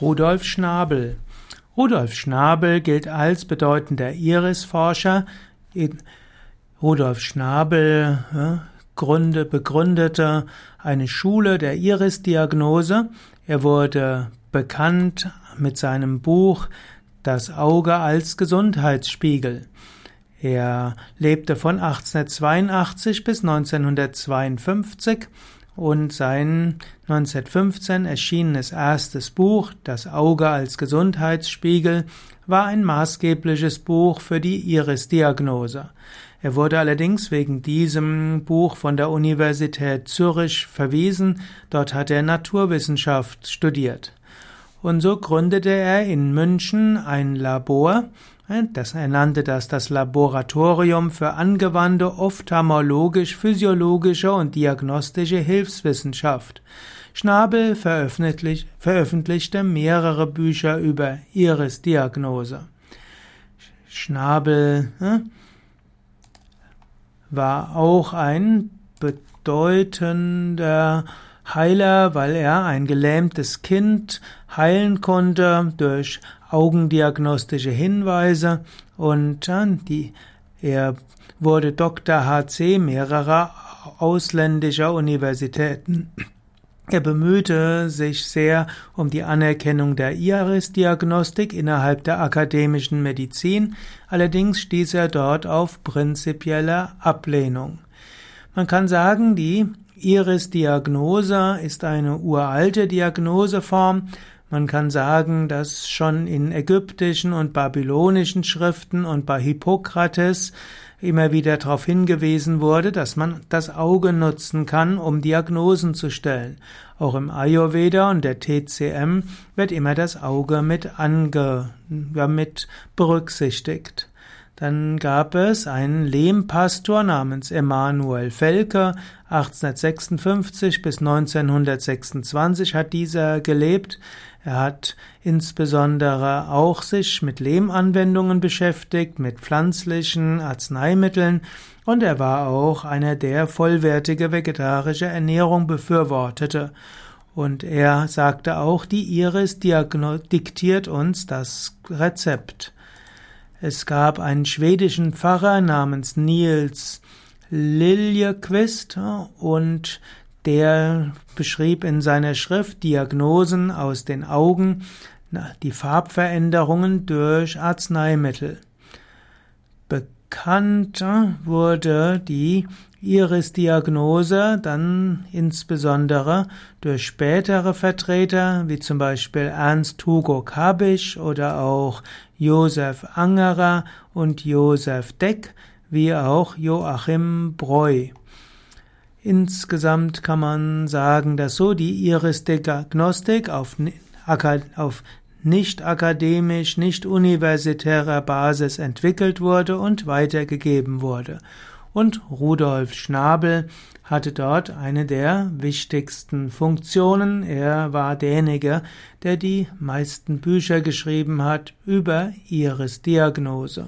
Rudolf Schnabel. Rudolf Schnabel gilt als bedeutender Irisforscher. Rudolf Schnabel Gründe, begründete eine Schule der Irisdiagnose. Er wurde bekannt mit seinem Buch Das Auge als Gesundheitsspiegel. Er lebte von 1882 bis 1952 und sein 1915 erschienenes erstes Buch, Das Auge als Gesundheitsspiegel, war ein maßgebliches Buch für die Iris-Diagnose. Er wurde allerdings wegen diesem Buch von der Universität Zürich verwiesen, dort hat er Naturwissenschaft studiert. Und so gründete er in München ein Labor, das, nannte das das Laboratorium für angewandte ophthalmologisch-physiologische und diagnostische Hilfswissenschaft. Schnabel veröffentlicht, veröffentlichte mehrere Bücher über Iris-Diagnose. Schnabel war auch ein bedeutender Heiler, weil er ein gelähmtes Kind heilen konnte durch augendiagnostische Hinweise und die, er wurde Dr. HC mehrerer ausländischer Universitäten. Er bemühte sich sehr um die Anerkennung der Iris-Diagnostik innerhalb der akademischen Medizin, allerdings stieß er dort auf prinzipielle Ablehnung. Man kann sagen, die Iris-Diagnose ist eine uralte Diagnoseform. Man kann sagen, dass schon in ägyptischen und babylonischen Schriften und bei Hippokrates immer wieder darauf hingewiesen wurde, dass man das Auge nutzen kann, um Diagnosen zu stellen. Auch im Ayurveda und der TCM wird immer das Auge mit, ange, ja, mit berücksichtigt. Dann gab es einen Lehmpastor namens Emanuel Felker. 1856 bis 1926 hat dieser gelebt. Er hat insbesondere auch sich mit Lehmanwendungen beschäftigt, mit pflanzlichen Arzneimitteln und er war auch einer, der vollwertige vegetarische Ernährung befürwortete. Und er sagte auch, die Iris diktiert uns das Rezept. Es gab einen schwedischen Pfarrer namens Niels Liljequist und der beschrieb in seiner Schrift Diagnosen aus den Augen, die Farbveränderungen durch Arzneimittel. Bekannt wurde die Iris-Diagnose dann insbesondere durch spätere Vertreter, wie zum Beispiel Ernst Hugo Kabisch oder auch Josef Angerer und Josef Deck, wie auch Joachim Breu. Insgesamt kann man sagen, dass so die Iris-Diagnostik auf, auf nicht akademisch, nicht universitärer Basis entwickelt wurde und weitergegeben wurde. Und Rudolf Schnabel hatte dort eine der wichtigsten Funktionen. Er war derjenige, der die meisten Bücher geschrieben hat über Iris-Diagnose.